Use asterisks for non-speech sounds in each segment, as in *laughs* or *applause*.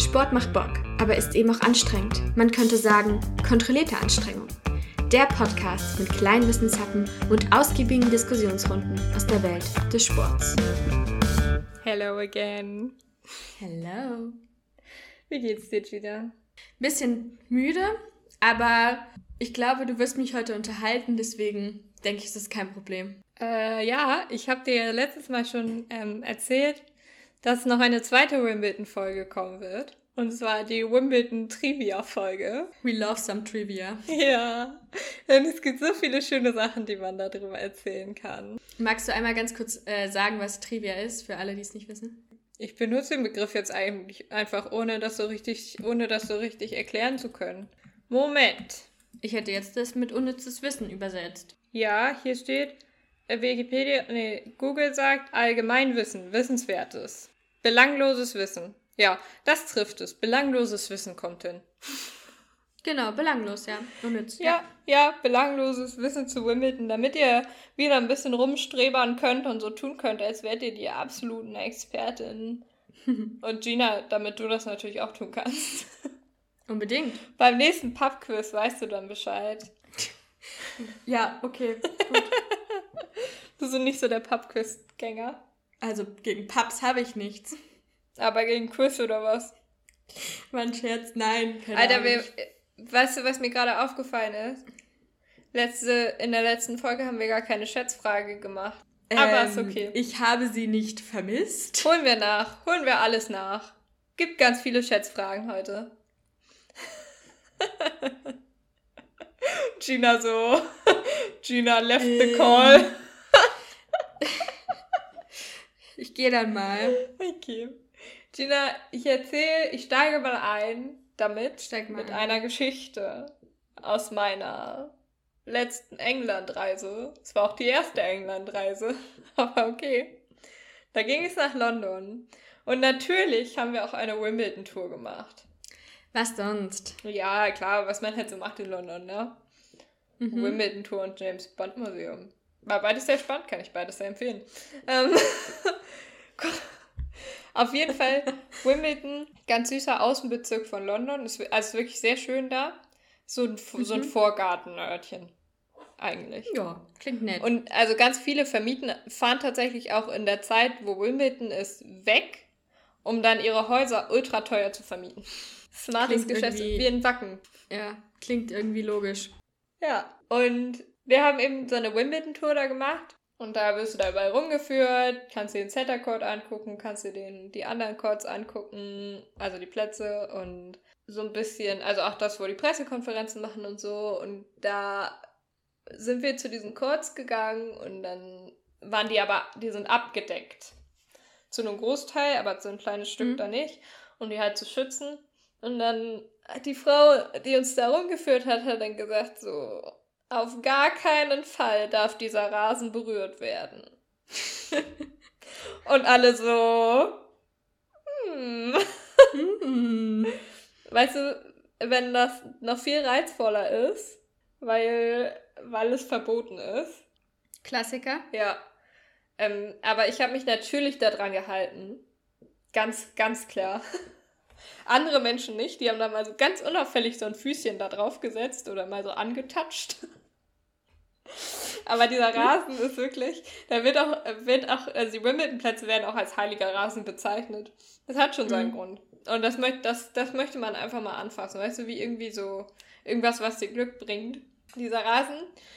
Sport macht Bock, aber ist eben auch anstrengend. Man könnte sagen, kontrollierte Anstrengung. Der Podcast mit kleinen Wissenshappen und ausgiebigen Diskussionsrunden aus der Welt des Sports. Hello again. Hello. Wie geht's dir, Gina? Bisschen müde, aber ich glaube, du wirst mich heute unterhalten, deswegen denke ich, ist das kein Problem. Äh, ja, ich habe dir letztes Mal schon ähm, erzählt, dass noch eine zweite Wimbledon-Folge kommen wird. Und zwar die Wimbledon-Trivia-Folge. We love some Trivia. Ja, denn es gibt so viele schöne Sachen, die man darüber erzählen kann. Magst du einmal ganz kurz äh, sagen, was Trivia ist, für alle, die es nicht wissen? Ich benutze den Begriff jetzt eigentlich einfach, ohne das so richtig, ohne das so richtig erklären zu können. Moment. Ich hätte jetzt das mit unnützes Wissen übersetzt. Ja, hier steht, Wikipedia, nee, Google sagt Allgemeinwissen, Wissenswertes. Belangloses Wissen. Ja, das trifft es. Belangloses Wissen kommt hin. Genau, belanglos, ja. Unnütz. Ja, ja, belangloses Wissen zu Wimbledon, damit ihr wieder ein bisschen rumstrebern könnt und so tun könnt, als wärt ihr die absoluten Expertinnen. *laughs* und Gina, damit du das natürlich auch tun kannst. Unbedingt. Beim nächsten Pubquiz weißt du dann Bescheid. Ja, okay. Gut. *laughs* Du bist nicht so der Pubquiz-Gänger. Also gegen Pubs habe ich nichts. Aber gegen Quiz oder was? War ein Scherz, nein. Alter, wir, weißt du, was mir gerade aufgefallen ist? Letzte, in der letzten Folge haben wir gar keine Schätzfrage gemacht. Aber ist okay. Ähm, Ich habe sie nicht vermisst. Holen wir nach. Holen wir alles nach. Gibt ganz viele Schätzfragen heute. *laughs* Gina so. *laughs* Gina left the Ähm. call. Ich gehe dann mal. Okay. Gina, ich erzähle, ich steige mal ein damit Steig mal mit ein. einer Geschichte aus meiner letzten Englandreise. Es war auch die erste Englandreise, *laughs* aber okay. Da ging es nach London. Und natürlich haben wir auch eine Wimbledon-Tour gemacht. Was sonst? Ja, klar, was man halt so macht in London, ne? Mhm. Wimbledon-Tour und James Bond Museum. War beides sehr spannend, kann ich beides sehr empfehlen. Ähm, *laughs* *laughs* auf jeden Fall Wimbledon, ganz süßer Außenbezirk von London. Ist, wi- also wirklich sehr schön da. So ein, F- so ein Mhm. Vorgartenörtchen. Eigentlich. Ja, klingt nett. Und also ganz viele vermieten, fahren tatsächlich auch in der Zeit, wo Wimbledon ist, weg, um dann ihre Häuser ultra teuer zu vermieten. Smartes Geschäft, wie in Wacken. ja, klingt irgendwie logisch. Ja, und wir haben eben so eine Wimbledon-Tour da gemacht. Und da wirst du da überall rumgeführt, kannst dir den Center Court angucken, kannst dir den, die anderen Courts angucken, also die Plätze und so ein bisschen, also auch das, wo die Pressekonferenzen machen und so. Und da sind wir zu diesen Courts gegangen und dann waren die aber, die sind abgedeckt. Zu einem Großteil, aber so ein kleines Stück Mhm. da nicht, um die halt zu schützen. Und dann hat die Frau, die uns da rumgeführt hat, hat dann gesagt, so, auf gar keinen Fall darf dieser Rasen berührt werden. Und alle so, hm. Hm. Weißt du, wenn das noch viel reizvoller ist, weil, weil es verboten ist. Klassiker. Ja. Ähm, aber ich habe mich natürlich daran gehalten. Ganz, ganz klar. Andere Menschen nicht, die haben da mal so ganz unauffällig so ein Füßchen da drauf gesetzt oder mal so angetatscht. Aber dieser Rasen ist wirklich, da wird auch, wird auch, also die Wimbledon-Plätze werden auch als heiliger Rasen bezeichnet. Das hat schon seinen Mhm. Grund. Und das, möcht, das, das möchte man einfach mal anfassen. Weißt du, wie irgendwie so irgendwas, was dir Glück bringt. Dieser Rasen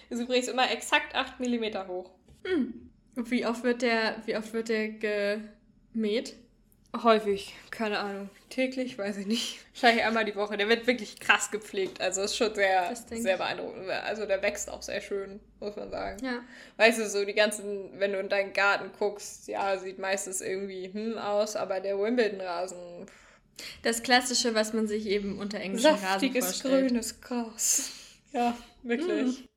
ist übrigens immer exakt 8 mm hoch. Hm. Und Wie oft wird der, wie oft wird der gemäht? Häufig, keine Ahnung. Täglich, weiß ich nicht. *laughs* Wahrscheinlich einmal die Woche. Der wird wirklich krass gepflegt. Also ist schon sehr, sehr beeindruckend. Also der wächst auch sehr schön, muss man sagen. Ja. Weißt du, so die ganzen, wenn du in deinen Garten guckst, ja, sieht meistens irgendwie hm aus, aber der Wimbledon-Rasen, Das Klassische, was man sich eben unter englischen Rasen saftiges vorstellt. grünes Gras. Ja, wirklich.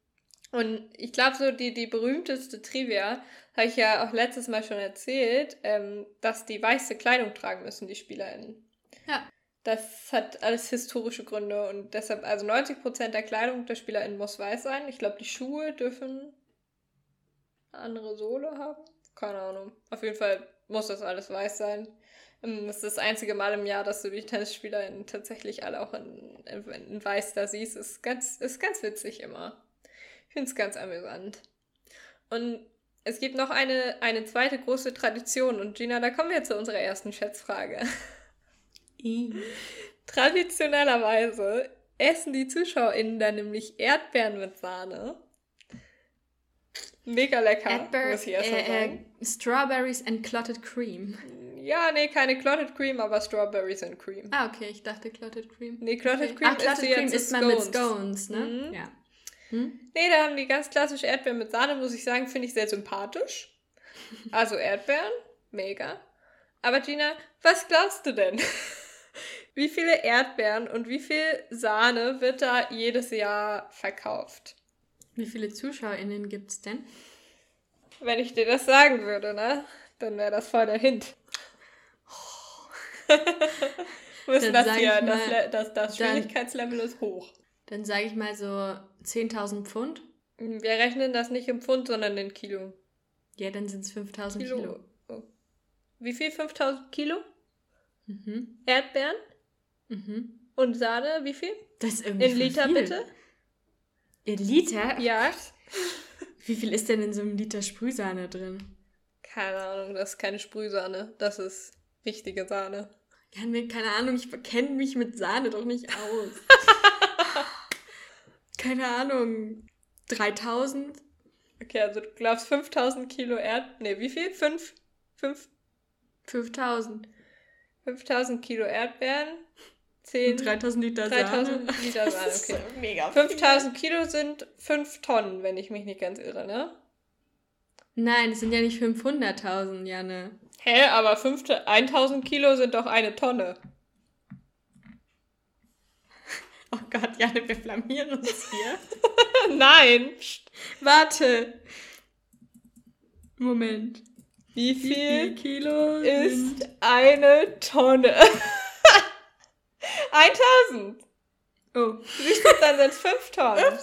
Und ich glaube, so die, die berühmteste Trivia, habe ich ja auch letztes Mal schon erzählt, ähm, dass die weiße Kleidung tragen müssen, die SpielerInnen. Ja. Das hat alles historische Gründe und deshalb, also 90% der Kleidung der SpielerInnen muss weiß sein. Ich glaube, die Schuhe dürfen eine andere Sohle haben. Keine Ahnung. Auf jeden Fall muss das alles weiß sein. Ähm, Das ist das einzige Mal im Jahr, dass du die TennisspielerInnen tatsächlich alle auch in, in, in weiß da siehst. Ist ganz, ist ganz witzig immer. Ich finde es ganz amüsant. Und es gibt noch eine, eine zweite große Tradition. Und Gina, da kommen wir zu unserer ersten Schätzfrage. Traditionellerweise essen die ZuschauerInnen dann nämlich Erdbeeren mit Sahne. Mega lecker, Erdbeer, muss ich erst mal äh, sagen. äh, Strawberries and Clotted Cream. Ja, nee, keine Clotted Cream, aber Strawberries and Cream. Ah, okay, ich dachte Clotted Cream. Nee, Clotted Okay. Cream ah, Clotted isst du Cream jetzt isst man mit. Scones, ne? Mhm. Ja. Hm? Nee, da haben die ganz klassisch Erdbeeren mit Sahne, muss ich sagen, finde ich sehr sympathisch. Also Erdbeeren, mega. Aber Gina, was glaubst du denn? *laughs* Wie viele Erdbeeren und wie viel Sahne wird da jedes Jahr verkauft? Wie viele ZuschauerInnen gibt's denn? Wenn ich dir das sagen würde, ne? Dann wäre das voll der Hint. *laughs* Dann das hier, das, das, das dann- Schwierigkeitslevel ist hoch. Dann sage ich mal so 10.000 Pfund. Wir rechnen das nicht im Pfund, sondern in Kilo. Ja, dann sind es 5.000 Kilo. Kilo. Oh. Wie viel? 5000 Kilo? Mhm. Erdbeeren? Mhm. Und Sahne, wie viel? Das ist irgendwie In Liter viel. bitte? In Liter? Ja. *laughs* Wie viel ist denn in so einem Liter Sprühsahne drin? Keine Ahnung, das ist keine Sprühsahne. Das ist richtige Sahne. Mir, keine Ahnung, ich kenne mich mit Sahne doch nicht aus. *laughs* keine Ahnung. 3000? Okay, also du glaubst 5000 Kilo Erd... Ne, wie viel? 5? 5? 5000. 5000 Kilo Erdbeeren? Und 10... 3000 Liter 3000 Sahne. *laughs* Liter Sahne, okay. so mega 5000 Kilo sind 5 Tonnen, wenn ich mich nicht ganz irre, ne? Nein, es sind ja nicht 500.000, Janne. Hä, aber 5, 1000 Kilo sind doch eine Tonne. Oh Gott, Janne, wir flamieren uns hier. *laughs* Nein! Warte. Moment. Wie Wie viel viel Kilo ist sind... eine Tonne? *laughs* 1000! Oh. Siehst du, dann sind es 5 Tonnen.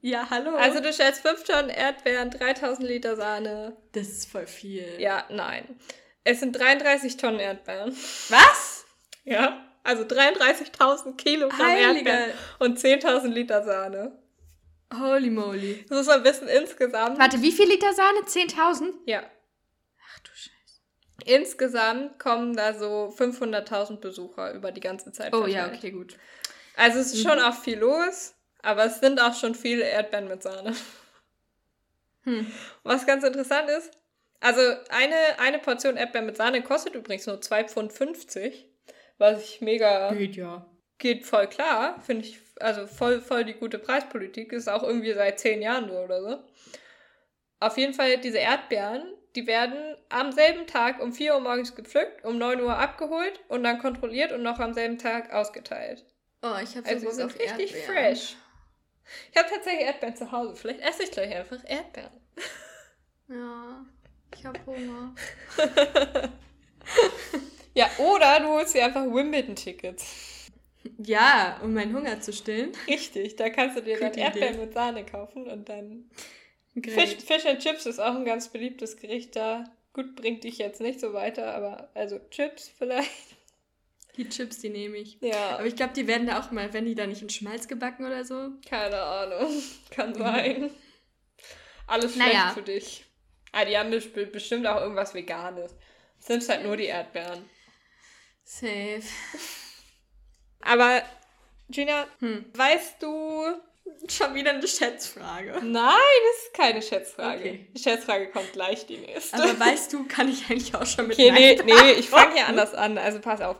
Ja, hallo. Also du stellst 5 Tonnen Erdbeeren, 3000 Liter Sahne. das ist voll viel. Ja, nein. Es sind 33 Tonnen Erdbeeren. Was? Ja. Also 33.000 Kilogramm Heiliger. Erdbeeren und 10.000 Liter Sahne. Holy moly. Das muss man wissen, insgesamt. Warte, wie viel Liter Sahne? 10.000? Ja. Ach du Scheiße. Insgesamt kommen da so 500.000 Besucher über die ganze Zeit. Oh ja, verteilt. okay, gut. Also es ist schon auch viel los, aber es sind auch schon viele Erdbeeren mit Sahne. Hm. Was ganz interessant ist, also eine, eine Portion Erdbeeren mit Sahne kostet übrigens nur 2,50 Pfund, was ich mega Geht ja. geht voll klar, finde ich, also voll, voll die gute Preispolitik, ist auch irgendwie seit zehn Jahren so oder so. Auf jeden Fall diese Erdbeeren, die werden am selben Tag um 4 Uhr morgens gepflückt, um 9 Uhr abgeholt und dann kontrolliert und noch am selben Tag ausgeteilt. Oh, ich habe Also sind auf richtig Erdbeeren. fresh. Ich habe tatsächlich Erdbeeren zu Hause. Vielleicht esse ich gleich einfach Erdbeeren. Ja, ich habe Hunger. *laughs* Ja, oder du holst dir einfach Wimbledon-Tickets. Ja, um meinen Hunger zu stillen. Richtig, da kannst du dir dann Gute Erdbeeren Idee. mit Sahne kaufen und dann Fisch. Fish and Chips ist auch ein ganz beliebtes Gericht da. Gut, bringt dich jetzt nicht so weiter, aber also Chips vielleicht. Die Chips, die nehme ich. Ja, Aber ich glaube, die werden da auch mal, wenn die da nicht in Schmalz gebacken oder so. keine Ahnung. *laughs* Kann sein. Alles schlecht Naja. für dich. Ah, die haben bes- bestimmt auch irgendwas Veganes. Es sind halt nur die Erdbeeren. Safe. Aber, Gina, Hm. weißt du. Schon wieder eine Schätzfrage. Nein, das ist keine Schätzfrage. Okay. Die Schätzfrage kommt gleich, die nächste. Aber weißt du, kann ich eigentlich auch schon mit Okay, nee, nee, ich fange hier anders an. Also pass auf.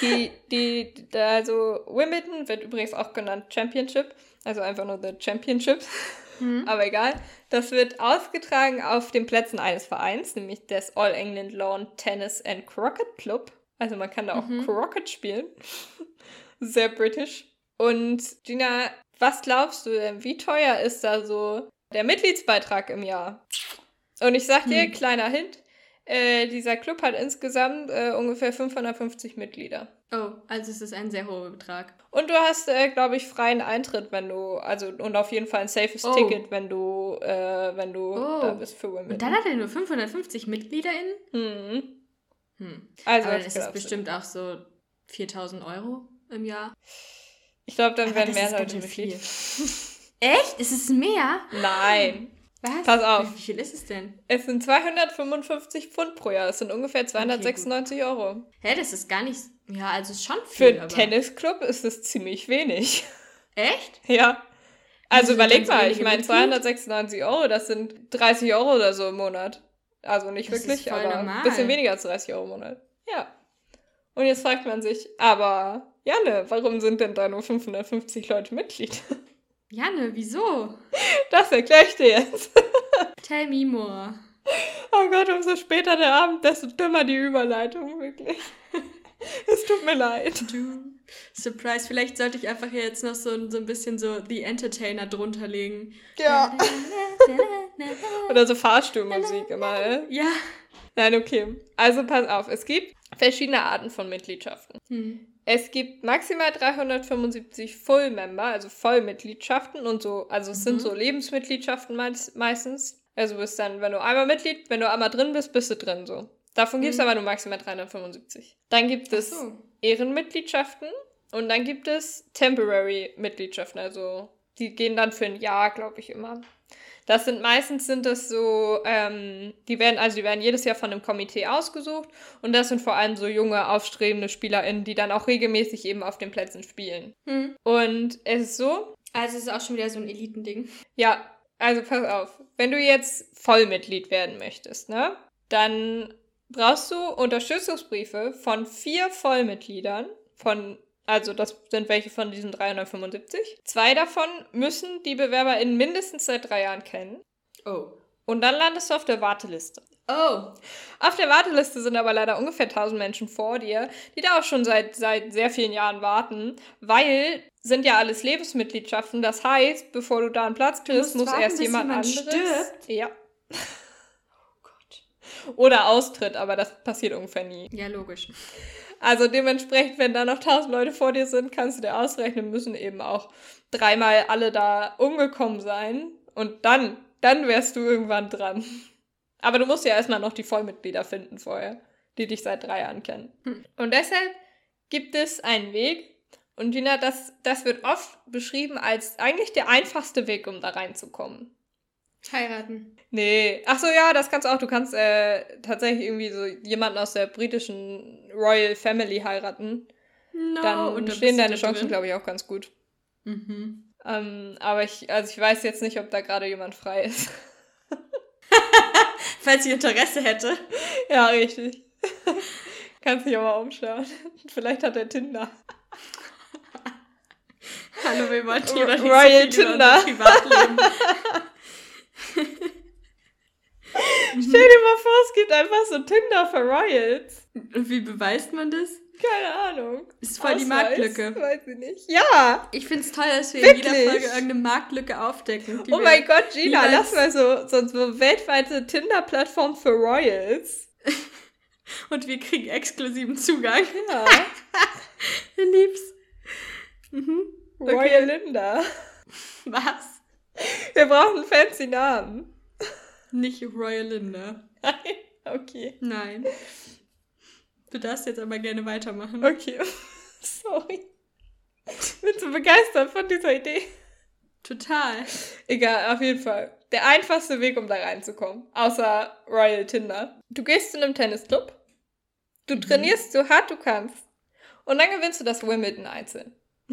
Die, die, die- also Wimbledon wird übrigens auch genannt Championship. Also einfach nur The Championship. Hm. Aber egal. Das wird ausgetragen auf den Plätzen eines Vereins, nämlich des All England Lawn Tennis and Croquet Club. Also man kann da auch Mhm. Croquet spielen. Sehr britisch. Und Gina, was glaubst du denn? Wie teuer ist da so der Mitgliedsbeitrag im Jahr? Und ich sag dir, Hm. kleiner Hint, äh, dieser Club hat insgesamt äh, ungefähr 550 Mitglieder. Oh, also es ist ein sehr hoher Betrag. Und du hast, äh, glaube ich, freien Eintritt, wenn du, also und auf jeden Fall ein safes Oh. Ticket, wenn du, äh, wenn du Oh. da bist für Women. Und dann hat er nur 550 MitgliederInnen? Mhm. Hm. Also Aber dann ist es bestimmt auch so 4000 Euro im Jahr. Ich glaube, dann Aber werden das mehr Leute Mitglied. *laughs* Echt? Ist es mehr? Nein. Was? Pass auf. Wie viel ist es denn? Es sind 255 Pfund pro Jahr. Das sind ungefähr 296 Euro. Hä, das ist gar nicht. Ja, also ist schon Für viel. einen aber- Tennisclub ist das ziemlich wenig. *laughs* Echt? Ja. Also sind überleg mal, ich meine, Mitglied? 296 Euro, das sind 30 Euro oder so im Monat. Also nicht Das wirklich, aber normal. ein bisschen weniger als 30 Euro im Monat. Ja. Und jetzt fragt man sich, aber Janne, warum sind denn da nur 550 Leute Mitglied? *laughs* Janne, wieso? Das erkläre ich dir jetzt. *laughs* Tell me more. Oh Gott, umso später der Abend, desto dümmer die Überleitung, wirklich. *laughs* Es tut mir leid. Du. Surprise. Vielleicht sollte ich einfach hier jetzt noch so, so ein bisschen so The Entertainer drunter legen. Ja. *laughs* Oder so Fahrstuhlmusik immer, äh? Ja. Nein, okay. Also pass auf, es gibt verschiedene Arten von Mitgliedschaften. Hm. Es gibt maximal 375 Full-Member, also Vollmitgliedschaften und so, also es sind Mhm. so Lebensmitgliedschaften meist, meistens. Also bist dann, wenn du einmal Mitglied, wenn du einmal drin bist, bist du drin so. Davon gibt es Mhm. aber nur maximal 375. Dann gibt es so. Ehrenmitgliedschaften und dann gibt es Temporary-Mitgliedschaften, also die gehen dann für ein Jahr, glaube ich, immer. Das sind meistens sind das so, ähm, die werden, also die werden jedes Jahr von einem Komitee ausgesucht und das sind vor allem so junge, aufstrebende SpielerInnen, die dann auch regelmäßig eben auf den Plätzen spielen. Hm. Und es ist so, Also es ist auch schon wieder so ein Elitending. ja, also pass auf, wenn du jetzt Vollmitglied werden möchtest, ne, dann brauchst du Unterstützungsbriefe von vier Vollmitgliedern, von, also das sind welche von diesen 375. Zwei davon müssen die BewerberInnen mindestens seit drei Jahren kennen. Oh. Und dann landest du auf der Warteliste. Oh. Auf der Warteliste sind aber leider ungefähr 1000 Menschen vor dir, die da auch schon seit, seit sehr vielen Jahren warten, weil sind ja alles Lebensmitgliedschaften. Das heißt, bevor du da einen Platz kriegst, muss warten, erst jemand, jemand anderes. stirbt? Ja. Oder austritt, aber das passiert ungefähr nie. Ja, logisch. Also dementsprechend, wenn da noch 1000 Leute vor dir sind, kannst du dir ausrechnen, müssen eben auch dreimal alle da umgekommen sein. Und dann, dann wärst du irgendwann dran. Aber du musst ja erstmal noch die Vollmitglieder finden vorher, die dich seit drei Jahren kennen. Hm. Und deshalb gibt es einen Weg. Und Gina, das, das wird oft beschrieben als eigentlich der einfachste Weg, um da reinzukommen. Heiraten. Nee, ach so, ja, das kannst du auch. Du kannst äh, tatsächlich irgendwie so jemanden aus der britischen Royal Family heiraten. No. Dann und stehen deine Chancen, glaube ich, auch ganz gut. Mhm. Ähm, aber ich, also ich weiß jetzt nicht, ob da gerade jemand frei ist. *laughs* Falls ich Interesse hätte. ja, richtig. *laughs* Kannst dich auch mal umschauen. *laughs* Vielleicht hat er Tinder. Hallo, wir nicht Royal Tinder. Privatleben. *laughs* Stell dir mal vor, es gibt einfach so Tinder für Royals. Und wie beweist man das? Keine Ahnung. Ist voll die? Marktlücke. Weiß ich nicht. Ja! Ich find's toll, dass wir in jeder Wirklich? Folge irgendeine Marktlücke aufdecken. Oh mein Gott, Gina, lass mal so, so, so weltweite Tinder-Plattform für Royals. *laughs* Und wir kriegen exklusiven Zugang. Ja. *laughs* Lieb's. Mhm. Royal Linda. Was? *laughs* Wir brauchen einen fancy Namen. Nicht Royal Linda. Nein. Okay. Nein. Du darfst jetzt aber gerne weitermachen. Okay. *laughs* Sorry. Bin so begeistert von dieser Idee. Total. Egal, auf jeden Fall. Der einfachste Weg, um da reinzukommen. Außer Royal Tinder. Du gehst zu einem Tennisclub. Du trainierst so hart du kannst. Und dann gewinnst du das Wimbledon einzeln. *laughs*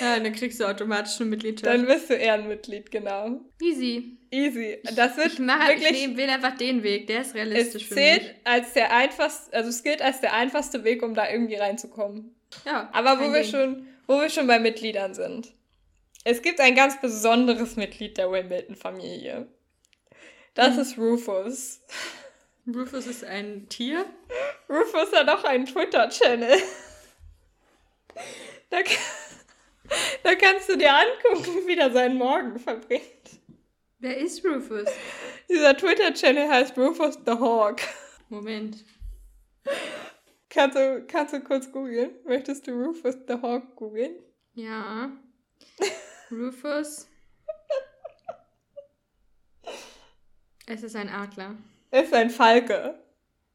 Ja, dann kriegst du automatisch eine Mitgliedschaft. Dann bist du Ehrenmitglied, genau. Easy. Easy. Das wird Ich, mache, ich wirklich. nehm- wähle einfach den Weg, der ist es realistisch für zählt mich. als der einfachste, also es gilt als der einfachste Weg, um da irgendwie reinzukommen. Ja, Aber wo wir, Ding. schon, wo wir schon bei Mitgliedern sind. Es gibt ein ganz besonderes Mitglied der Wimbledon-Familie. Das Hm. ist Rufus. Rufus ist ein Tier. Rufus hat auch einen Twitter-Channel. Da, ka- da kannst du dir angucken, wie er seinen Morgen verbringt. Wer ist Rufus? Dieser Twitter-Channel heißt Rufus the Hawk. Moment. Kannst du, kannst du kurz googeln? Möchtest du Rufus the Hawk googeln? Ja. Rufus. Es ist ein Adler. ist ein Falke.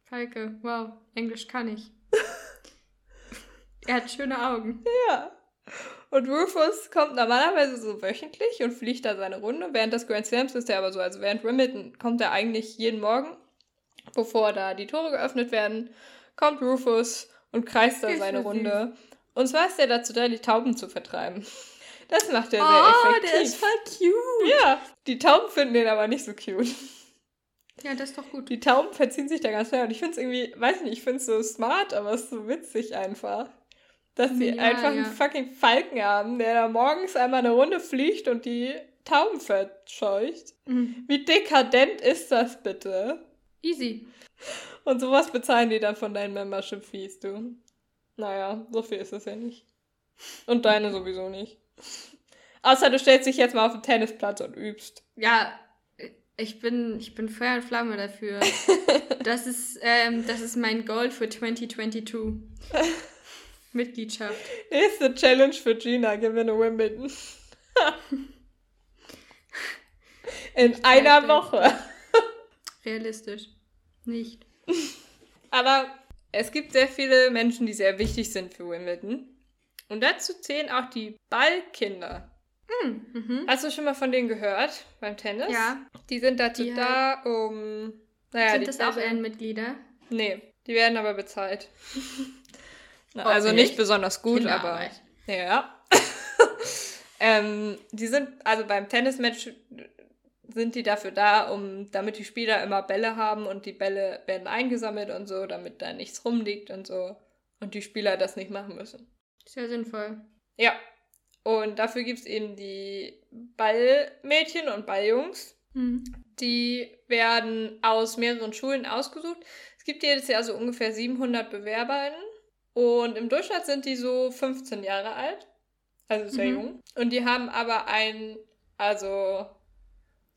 Falke, wow, Englisch kann ich. *laughs* er hat schöne Augen. Ja. Und Rufus kommt normalerweise so wöchentlich und fliegt da seine Runde. Während des Grand Slams ist er aber so, also während Wimbledon kommt er eigentlich jeden Morgen, bevor da die Tore geöffnet werden, kommt Rufus und kreist da seine Runde. Und zwar ist er dazu da, die Tauben zu vertreiben. Das macht er sehr Oh, effektiv. der ist voll cute. Ja, die Tauben finden den aber nicht so cute. Ja, das ist doch gut. Die Tauben verziehen sich da ganz schnell und ich finde es irgendwie, weiß nicht, ich finde es so smart, aber es ist so witzig einfach. Dass sie Ja, einfach einen ja. fucking Falken haben, der da morgens einmal eine Runde fliegt und die Tauben verscheucht. Mhm. Wie dekadent ist das bitte? Easy. Und sowas bezahlen die dann von deinen Membership-Fees, du. Naja, so viel ist es ja nicht. Und deine sowieso nicht. Außer du stellst dich jetzt mal auf den Tennisplatz und übst. Ja, ich bin, ich bin Feuer und Flamme dafür. *laughs* das, ist, ähm, das ist mein Goal für 2022. *laughs* Mitgliedschaft. Nächste Challenge für Gina, gewinne Wimbledon. *laughs* In Nicht einer Woche. Realistisch. Nicht. Aber es gibt sehr viele Menschen, die sehr wichtig sind für Wimbledon. Und dazu zählen auch die Ballkinder. Hm, mhm. Hast du schon mal von denen gehört beim Tennis? Ja. Die sind dazu Die da, um. Naja, Sind das auch Ehrenmitglieder? Nee, die werden aber bezahlt. *laughs* Oh, also nicht besonders gut, aber. Ja. *laughs* ähm, die sind, also beim Tennismatch sind die dafür da, um, damit die Spieler immer Bälle haben und die Bälle werden eingesammelt und so, damit da nichts rumliegt und so. Und die Spieler das nicht machen müssen. Sehr sinnvoll. Ja. Und dafür gibt es eben die Ballmädchen und Balljungs. Mhm. Die werden aus mehreren Schulen ausgesucht. Es gibt jedes Jahr so ungefähr 700 BewerberInnen. Und im Durchschnitt sind die so 15 Jahre alt. Also sehr Mhm. jung. Und die haben aber ein, also,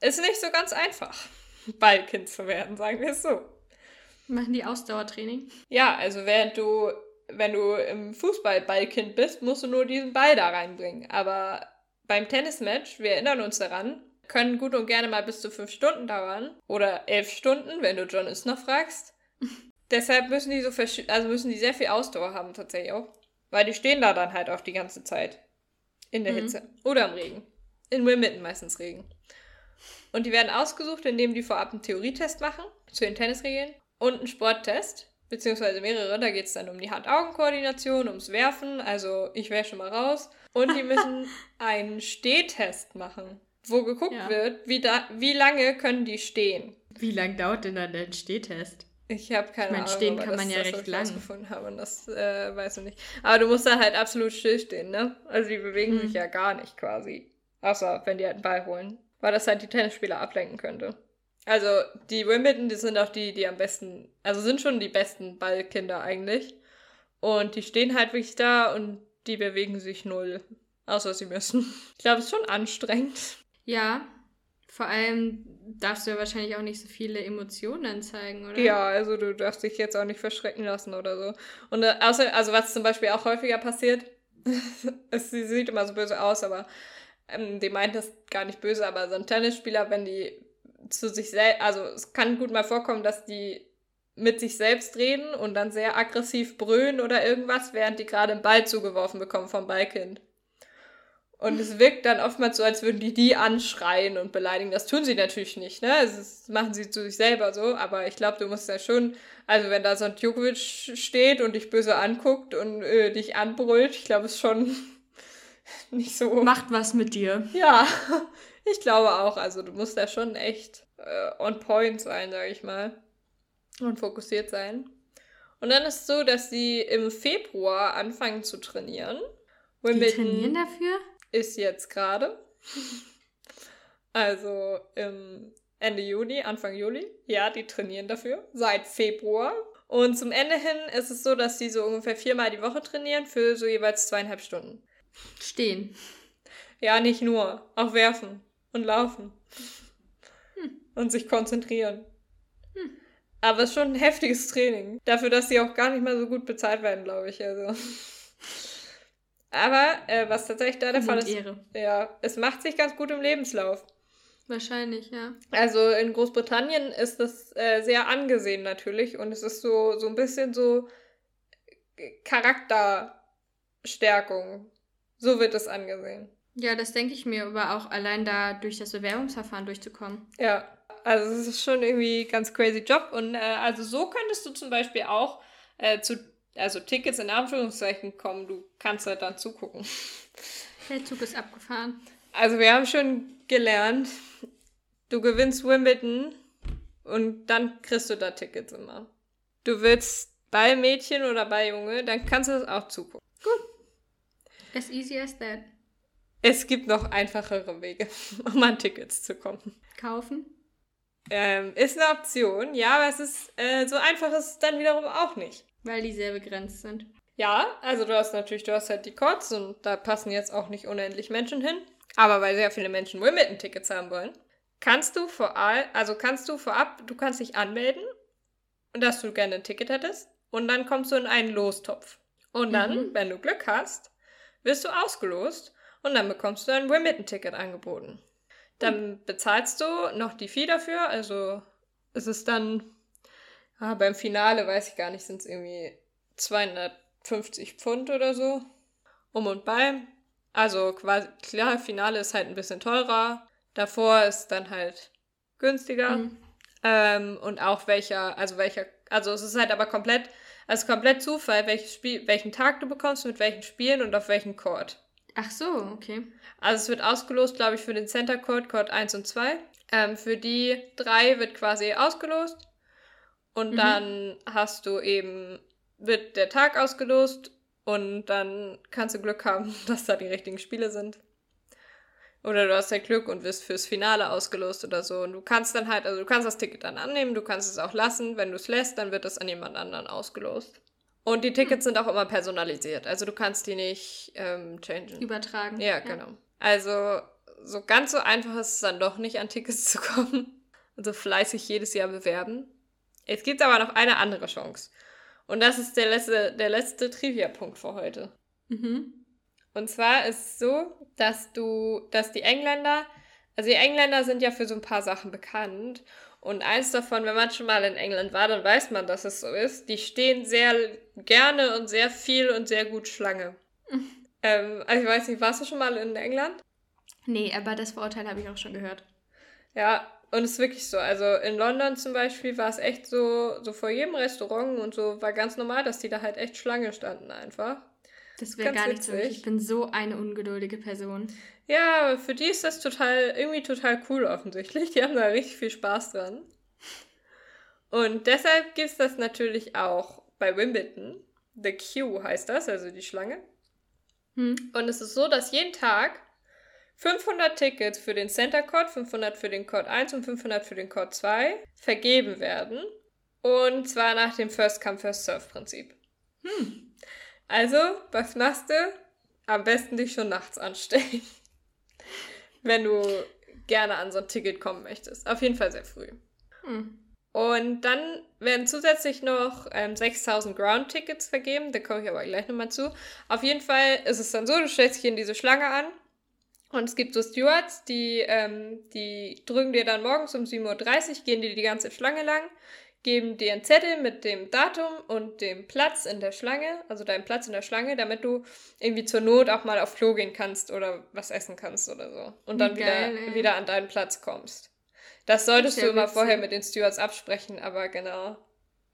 ist nicht so ganz einfach, *laughs* Ballkind zu werden, sagen wir es so. Machen die Ausdauertraining? Ja, also während du, wenn du im Fußball Ballkind bist, musst du nur diesen Ball da reinbringen. Aber beim Tennismatch, wir erinnern uns daran, können gut und gerne mal bis zu fünf Stunden dauern. Oder elf Stunden, wenn du John Isner fragst. *laughs* Deshalb müssen die so also müssen die sehr viel Ausdauer haben tatsächlich auch. Weil die stehen da dann halt auch die ganze Zeit. In der Mhm. Hitze. Oder im Regen. In Wimbledon meistens Regen. Und die werden ausgesucht, indem die vorab einen Theorietest machen zu den Tennisregeln und einen Sporttest, beziehungsweise mehrere. Da geht es dann um die Hand-Augen-Koordination, ums Werfen. Also ich wäre schon mal raus. Und die müssen *laughs* einen Stehtest machen, wo geguckt Ja. wird, wie, da, wie lange können die stehen. Wie lang dauert denn dann der Stehtest? Ich habe keine Ich mein, Ahnung. stehen kann man das, ja das, recht ich lang. rausgefunden habe und das äh, weiß ich nicht. Aber du musst dann halt absolut stillstehen, ne? Also die bewegen Hm. sich ja gar nicht quasi. Außer wenn die halt einen Ball holen. Weil das halt die Tennisspieler ablenken könnte. Also die Wimbledon, die sind auch die, die am besten, also sind schon die besten Ballkinder eigentlich. Und die stehen halt wirklich da und die bewegen sich null. Außer sie müssen. Ich glaube, es ist schon anstrengend. Ja, vor allem darfst du ja wahrscheinlich auch nicht so viele Emotionen zeigen, oder? Ja, also du darfst dich jetzt auch nicht verschrecken lassen oder so. Und äh, außer, also was zum Beispiel auch häufiger passiert, *laughs* sie sieht immer so böse aus, aber ähm, die meint das gar nicht böse, aber so ein Tennisspieler, wenn die zu sich selbst, also es kann gut mal vorkommen, dass die mit sich selbst reden und dann sehr aggressiv brüllen oder irgendwas, während die gerade einen Ball zugeworfen bekommen vom Ballkind. Und es wirkt dann oftmals so, als würden die die anschreien und beleidigen. Das tun sie natürlich nicht, ne? Das machen sie zu sich selber so. Aber ich glaube, du musst ja schon, also wenn da so ein Djokovic steht und dich böse anguckt und äh, dich anbrüllt, ich glaube, es ist schon *laughs* nicht so. Macht was mit dir. Ja, *laughs* ich glaube auch. Also du musst da schon echt äh, on point sein, sage ich mal. Und fokussiert sein. Und dann ist es so, dass sie im Februar anfangen zu trainieren. Die Wimbledon trainieren dafür? Ist jetzt gerade. Also im Ende Juni, Anfang Juli. Ja, die trainieren dafür. Seit Februar. Und zum Ende hin ist es so, dass sie so ungefähr viermal die Woche trainieren für so jeweils zweieinhalb Stunden. Stehen. Ja, nicht nur. Auch werfen und laufen. Und sich konzentrieren. Aber es ist schon ein heftiges Training. Dafür, dass sie auch gar nicht mal so gut bezahlt werden, glaube ich. Also. Aber äh, was tatsächlich da der Fall ist, Ehre. ja, es macht sich ganz gut im Lebenslauf. Wahrscheinlich, ja. Also in Großbritannien ist das äh, sehr angesehen natürlich und es ist so, so ein bisschen so Charakterstärkung. So wird es angesehen. Ja, das denke ich mir, aber auch allein da durch das Bewerbungsverfahren durchzukommen. Ja, also es ist schon irgendwie ganz crazy Job und äh, also so könntest du zum Beispiel auch äh, zu also Tickets in Anführungszeichen kommen, du kannst halt dann zugucken. *laughs* Der Zug ist abgefahren. Also wir haben schon gelernt, du gewinnst Wimbledon und dann kriegst du da Tickets immer. Du willst bei Mädchen oder bei Junge, dann kannst du das auch zugucken. Gut. As easy as that. Es gibt noch einfachere Wege, *laughs* um an Tickets zu kommen. Kaufen? Ähm, ist eine Option, ja, aber es ist äh, so einfach ist es dann wiederum auch nicht. Weil die sehr begrenzt sind. Ja, also du hast natürlich, du hast halt die Courts und da passen jetzt auch nicht unendlich Menschen hin. Aber weil sehr viele Menschen Wimbledon-Tickets haben wollen, kannst du vor also kannst du vorab, du kannst dich anmelden dass du gerne ein Ticket hättest und dann kommst du in einen Lostopf. Und dann, mhm. wenn du Glück hast, wirst du ausgelost und dann bekommst du ein Wimbledon-Ticket angeboten. Dann mhm. bezahlst du noch die Fee dafür, also es ist dann, ah, beim Finale weiß ich gar nicht, sind es irgendwie 250 Pfund oder so. Um und bei. Also quasi, klar, Finale ist halt ein bisschen teurer. Davor ist dann halt günstiger. Mhm. Ähm, und auch welcher, also welcher, also es ist halt aber komplett, also komplett Zufall, welches Spiel, welchen Tag du bekommst, mit welchen Spielen und auf welchen Court. Ach so, okay. Also es wird ausgelost, glaube ich, für den Center Court, Court 1 und 2. Ähm, für die drei wird quasi ausgelost. Und mhm. dann hast du eben, wird der Tag ausgelost und dann kannst du Glück haben, *laughs* dass da die richtigen Spiele sind. Oder du hast halt Glück und wirst fürs Finale ausgelost oder so. Und du kannst dann halt, also du kannst das Ticket dann annehmen, du kannst es auch lassen. Wenn du es lässt, dann wird es an jemand anderen ausgelost. Und die Tickets sind auch immer personalisiert. Also du kannst die nicht ähm, changen. Übertragen. Ja, genau. Ja. Also so ganz so einfach ist es dann doch nicht, an Tickets *laughs* zu kommen. Und so fleißig jedes Jahr bewerben. Es gibt aber noch eine andere Chance. Und das ist der letzte, der letzte Trivia-Punkt für heute. Mhm. Und zwar ist es so, dass du, dass die Engländer, also die Engländer sind ja für so ein paar Sachen bekannt. Und eins davon, wenn man schon mal in England war, dann weiß man, dass es so ist. Die stehen sehr gerne und sehr viel und sehr gut Schlange. *laughs* ähm, also ich weiß nicht, warst du schon mal in England? Nee, aber das Vorurteil habe ich auch schon gehört. Ja, und es ist wirklich so. Also in London zum Beispiel war es echt so, so vor jedem Restaurant und so war ganz normal, dass die da halt echt Schlange standen einfach. Das wäre gar nicht so. Ich bin so eine ungeduldige Person. Ja, für die ist das total, irgendwie total cool offensichtlich. Die haben da richtig viel Spaß dran. Und deshalb gibt es das natürlich auch bei Wimbledon. The Queue heißt das, also die Schlange. Hm. Und es ist so, dass jeden Tag 500 Tickets für den Center Court, 500 für den Court 1 und 500 für den Court 2 vergeben werden. Und zwar nach dem First Come, First Serve Prinzip. Hm. Also, was machst du? Am besten dich schon nachts anstellen. *laughs* Wenn du gerne an so ein Ticket kommen möchtest. Auf jeden Fall sehr früh. Hm. Und dann werden zusätzlich noch ähm, 6000 Ground-Tickets vergeben. Da komme ich aber gleich nochmal zu. Auf jeden Fall ist es dann so, du stellst dich in diese Schlange an und es gibt so Stewards, die, ähm, die drücken dir dann morgens um 7.30 Uhr, gehen dir die ganze Schlange lang, geben dir einen Zettel mit dem Datum und dem Platz in der Schlange, also deinem Platz in der Schlange, damit du irgendwie zur Not auch mal auf Klo gehen kannst oder was essen kannst oder so. Und dann Geil, wieder, wieder an deinen Platz kommst. Das solltest du immer witzig. vorher mit den Stewards absprechen, aber genau.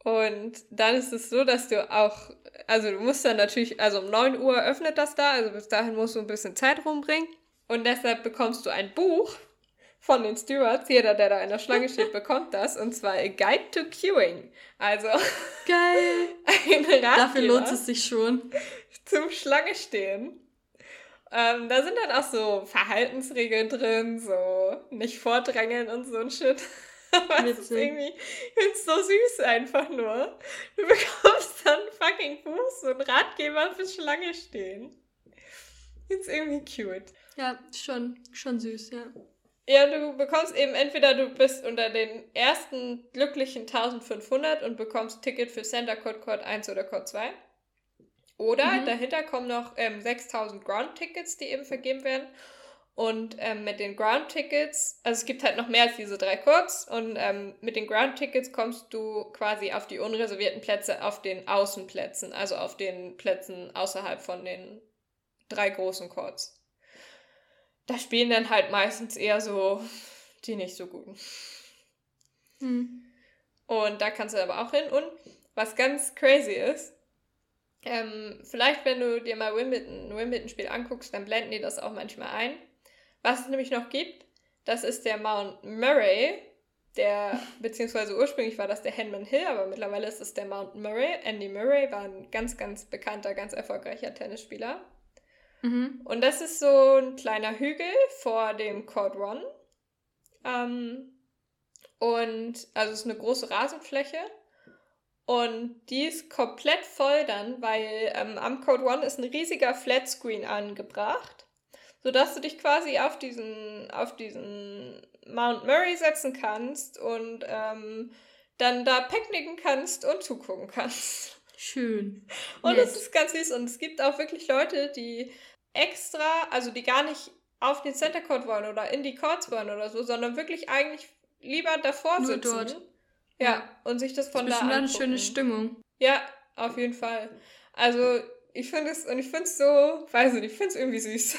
Und dann ist es so, dass du auch, also du musst dann natürlich, also um 9 Uhr öffnet das da, also bis dahin musst du ein bisschen Zeit rumbringen. Und deshalb bekommst du ein Buch von den Stewards. Jeder, der da in der Schlange steht, bekommt das. Und zwar A Guide to Queuing. Also. Geil. *laughs* Ein Ratgeber Dafür lohnt es sich schon. Zum Schlange stehen. Ähm, da sind dann auch so Verhaltensregeln drin, so nicht vordrängeln und so ein Shit. *laughs* Aber es ist irgendwie ist so süß einfach nur. Du *laughs* bekommst dann fucking so ein Ratgeber für Schlange stehen. Ist irgendwie cute. Ja, schon, schon süß, ja. Ja, du bekommst eben entweder du bist unter den ersten glücklichen 1500 und bekommst Ticket für Center Code Code 1 oder Code 2. Oder mhm. dahinter kommen noch ähm, 6000 Ground Tickets, die eben vergeben werden. Und ähm, mit den Ground Tickets, also es gibt halt noch mehr als diese drei Courts. Und ähm, mit den Ground Tickets kommst du quasi auf die unreservierten Plätze auf den Außenplätzen, also auf den Plätzen außerhalb von den drei großen Courts. Da spielen dann halt meistens eher so die nicht so guten. Hm. Und da kannst du aber auch hin. Und was ganz crazy ist, ähm, vielleicht wenn du dir mal Wimbledon, ein Wimbledon-Spiel anguckst, dann blenden die das auch manchmal ein. Was es nämlich noch gibt, das ist der Mount Murray, der, *laughs* beziehungsweise ursprünglich war das der Henman Hill, aber mittlerweile ist es der Mount Murray. Andy Murray war ein ganz, ganz bekannter, ganz erfolgreicher Tennisspieler. Mhm. Und das ist so ein kleiner Hügel vor dem Court One. Ähm, und also es ist eine große Rasenfläche. Und die ist komplett voll dann, weil ähm, am Code One ist ein riesiger Flatscreen angebracht sodass du dich quasi auf diesen, auf diesen Mount Murray setzen kannst und ähm, dann da picknicken kannst und zugucken kannst. Schön. Und das ist ganz süß. Und es gibt auch wirklich Leute, die extra, also die gar nicht auf den Center Court wollen oder in die Courts wollen oder so, sondern wirklich eigentlich lieber davor Nur sitzen. Dort. Ja, ja, und sich das von das da angucken. eine schöne Stimmung. Ja, auf jeden Fall. Also ich finde es, und ich finde es so, weiß nicht, ich finde es irgendwie süß.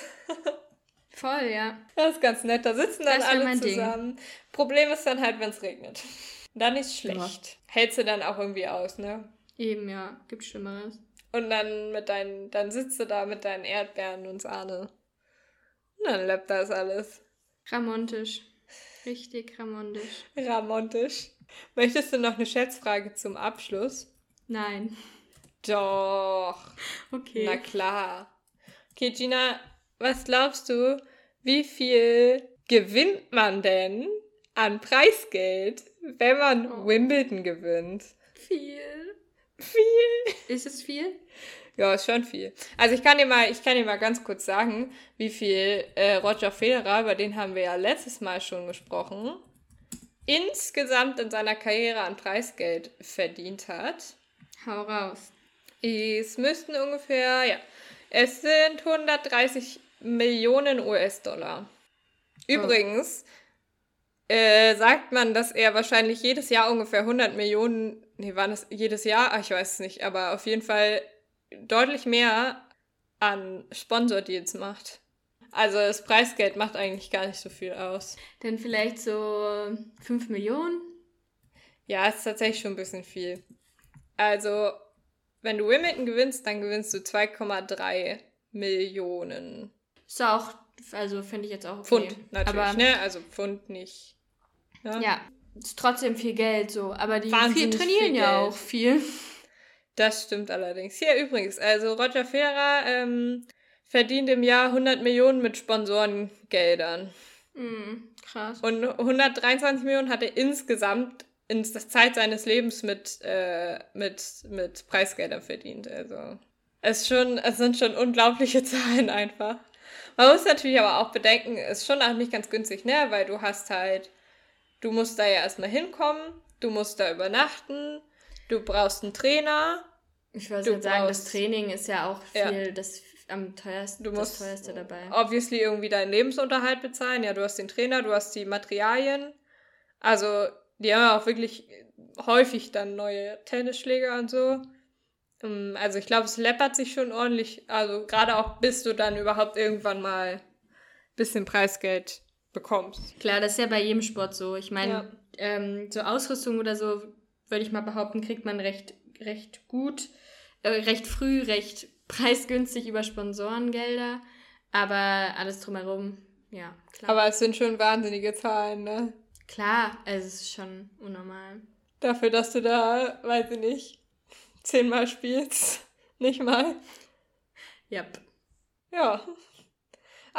*laughs* Voll, ja. Das ist ganz nett. Da sitzen dann alle zusammen. Ding. Problem ist dann halt, wenn es regnet. Dann ist schlecht. Ja. Hältst du dann auch irgendwie aus, ne? Eben, ja. Gibt Schlimmeres. Und dann mit deinen, dann sitzt du da mit deinen Erdbeeren und Sahne. Und dann läppt das alles. Ramontisch. Richtig ramontisch. Ramontisch. Möchtest du noch eine Schätzfrage zum Abschluss? Nein. Doch. Okay. Na klar. Okay, Gina, was glaubst du, wie viel gewinnt man denn an Preisgeld, wenn man oh. Wimbledon gewinnt? Viel. Viel. Ist es viel? Ja, ist schon viel. Also ich kann dir mal, ich kann dir mal ganz kurz sagen, wie viel äh, Roger Federer, über den haben wir ja letztes Mal schon gesprochen, insgesamt in seiner Karriere an Preisgeld verdient hat. Hau raus. Es müssten ungefähr, ja, es sind 130 Millionen US-Dollar. Übrigens oh. Äh, sagt man, dass er wahrscheinlich jedes Jahr ungefähr 100 Millionen, nee, waren es jedes Jahr? Ach, ich weiß es nicht, aber auf jeden Fall deutlich mehr an Sponsordeals macht. Also das Preisgeld macht eigentlich gar nicht so viel aus. Dann vielleicht so 5 Millionen? Ja, ist tatsächlich schon ein bisschen viel. Also wenn du Wimbledon gewinnst, dann gewinnst du 2,3 Millionen. Ist auch, also finde ich jetzt auch okay. Pfund, natürlich, aber, ne? Also Pfund nicht. Ja. ja, ist trotzdem viel Geld so. Aber die viel, trainieren viel ja auch viel. Das stimmt allerdings. Hier übrigens, also Roger Federer ähm, verdient im Jahr 100 Millionen mit Sponsorengeldern. Mm, krass. Und 123 Millionen hat er insgesamt in der Zeit seines Lebens mit, äh, mit, mit Preisgeldern verdient. Also es, schon, es sind schon unglaubliche *laughs* Zahlen einfach. Man muss natürlich aber auch bedenken, es ist schon auch nicht ganz günstig, ne? Weil du hast halt, du musst da ja erstmal hinkommen, du musst da übernachten, du brauchst einen Trainer. Ich würde jetzt sagen, das Training ist ja auch viel ja. das am teuersten, du musst das teuerste dabei. Obviously irgendwie deinen Lebensunterhalt bezahlen. Ja, du hast den Trainer, du hast die Materialien. Also die haben ja auch wirklich häufig dann neue Tennisschläger und so. Ähm, also ich glaube, es läppert sich schon ordentlich. Also gerade auch, bis du dann überhaupt irgendwann mal ein bisschen Preisgeld bekommst. Klar, das ist ja bei jedem Sport so. Ich meine, ja. ähm, so Ausrüstung oder so, würde ich mal behaupten, kriegt man recht, recht gut, äh, recht früh, recht preisgünstig über Sponsorengelder. Aber alles drumherum, ja, klar. Aber es sind schon wahnsinnige Zahlen, ne? Klar, also es ist schon unnormal. Dafür, dass du da, weiß ich nicht, zehnmal spielst. *laughs* Nicht mal. Yep. Ja.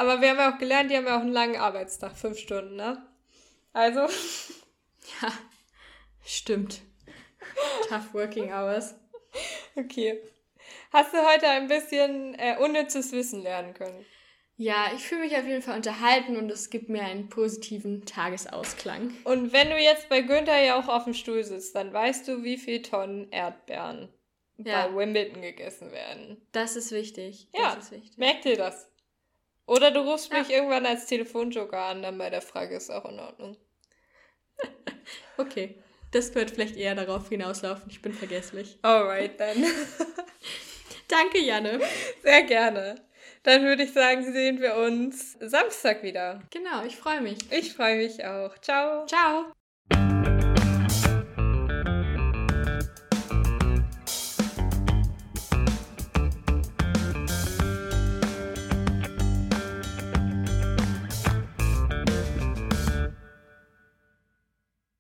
Aber wir haben ja auch gelernt, die haben ja auch einen langen Arbeitstag, fünf Stunden, ne? Also. Ja, stimmt. Tough working hours. Okay. Hast du heute ein bisschen äh, unnützes Wissen lernen können? Ja, ich fühle mich auf jeden Fall unterhalten und es gibt mir einen positiven Tagesausklang. Und wenn du jetzt bei Günther ja auch auf dem Stuhl sitzt, dann weißt du, wie viel Tonnen Erdbeeren ja. bei Wimbledon gegessen werden. Das ist wichtig. Ja, das ist wichtig. merkt ihr das? Oder du rufst mich irgendwann als Telefonjoker an, dann bei der Frage ist auch in Ordnung. *laughs* okay. Das wird vielleicht eher darauf hinauslaufen. Ich bin vergesslich. Alright, dann. *laughs* Danke, Janne. Sehr gerne. Dann würde ich sagen, sehen wir uns Samstag wieder. Genau, ich freue mich. Ich freue mich auch. Ciao. Ciao.